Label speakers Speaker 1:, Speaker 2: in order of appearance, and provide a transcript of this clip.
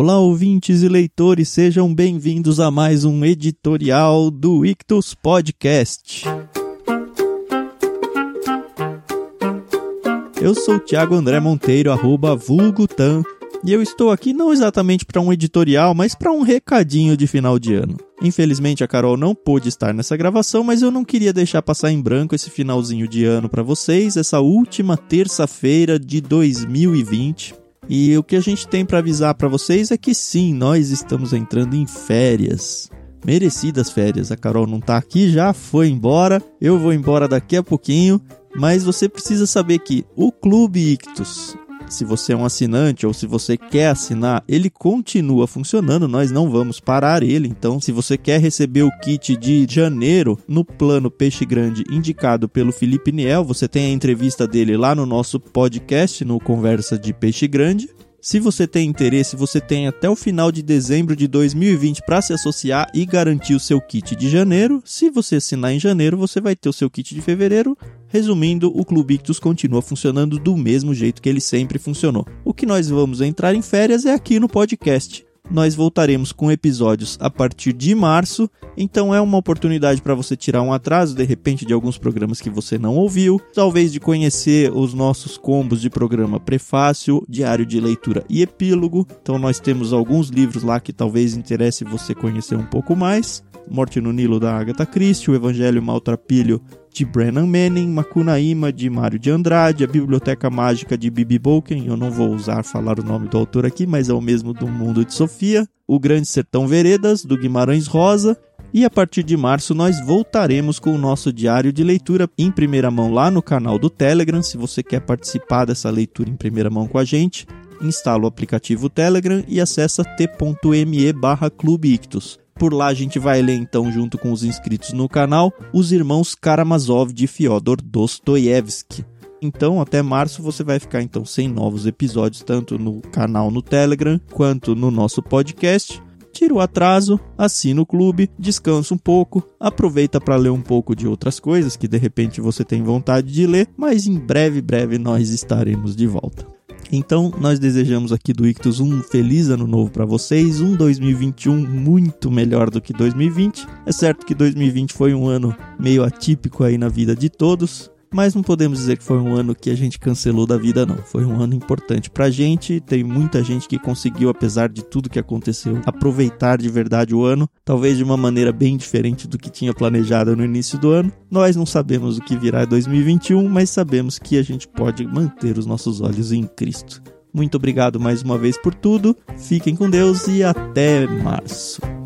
Speaker 1: Olá, ouvintes e leitores, sejam bem-vindos a mais um editorial do Ictus Podcast. Eu sou Thiago André Monteiro, arroba vulgutan, e eu estou aqui não exatamente para um editorial, mas para um recadinho de final de ano. Infelizmente a Carol não pôde estar nessa gravação, mas eu não queria deixar passar em branco esse finalzinho de ano para vocês, essa última terça-feira de 2020. E o que a gente tem para avisar para vocês é que sim, nós estamos entrando em férias. Merecidas férias. A Carol não tá aqui, já foi embora. Eu vou embora daqui a pouquinho, mas você precisa saber que o Clube Ictus se você é um assinante ou se você quer assinar, ele continua funcionando, nós não vamos parar ele. Então, se você quer receber o kit de janeiro no plano Peixe Grande indicado pelo Felipe Niel, você tem a entrevista dele lá no nosso podcast, no Conversa de Peixe Grande. Se você tem interesse, você tem até o final de dezembro de 2020 para se associar e garantir o seu kit de janeiro. Se você assinar em janeiro, você vai ter o seu kit de fevereiro. Resumindo, o Clube Ictus continua funcionando do mesmo jeito que ele sempre funcionou. O que nós vamos entrar em férias é aqui no podcast nós voltaremos com episódios a partir de março, então é uma oportunidade para você tirar um atraso de repente de alguns programas que você não ouviu, talvez de conhecer os nossos combos de programa prefácio, diário de leitura e epílogo. Então nós temos alguns livros lá que talvez interesse você conhecer um pouco mais. Morte no Nilo da Agatha Christie, O Evangelho Maltrapilho de Brennan Manning, Macunaíma de Mário de Andrade, a Biblioteca Mágica de Bibi Bolken, eu não vou usar falar o nome do autor aqui, mas é o mesmo do Mundo de Sofia, O Grande Sertão Veredas, do Guimarães Rosa, e a partir de março nós voltaremos com o nosso diário de leitura em primeira mão lá no canal do Telegram. Se você quer participar dessa leitura em primeira mão com a gente, instala o aplicativo Telegram e acessa t.me barra Clube Ictus. Por lá a gente vai ler então, junto com os inscritos no canal, os irmãos Karamazov de Fyodor Dostoiévski. Então, até março você vai ficar então sem novos episódios, tanto no canal no Telegram quanto no nosso podcast. Tira o atraso, assina o clube, descansa um pouco, aproveita para ler um pouco de outras coisas que de repente você tem vontade de ler, mas em breve, breve nós estaremos de volta. Então, nós desejamos aqui do Ictus um feliz ano novo para vocês, um 2021 muito melhor do que 2020. É certo que 2020 foi um ano meio atípico aí na vida de todos, mas não podemos dizer que foi um ano que a gente cancelou da vida, não. Foi um ano importante pra gente. Tem muita gente que conseguiu, apesar de tudo que aconteceu, aproveitar de verdade o ano, talvez de uma maneira bem diferente do que tinha planejado no início do ano. Nós não sabemos o que virá em 2021, mas sabemos que a gente pode manter os nossos olhos em Cristo. Muito obrigado mais uma vez por tudo. Fiquem com Deus e até março.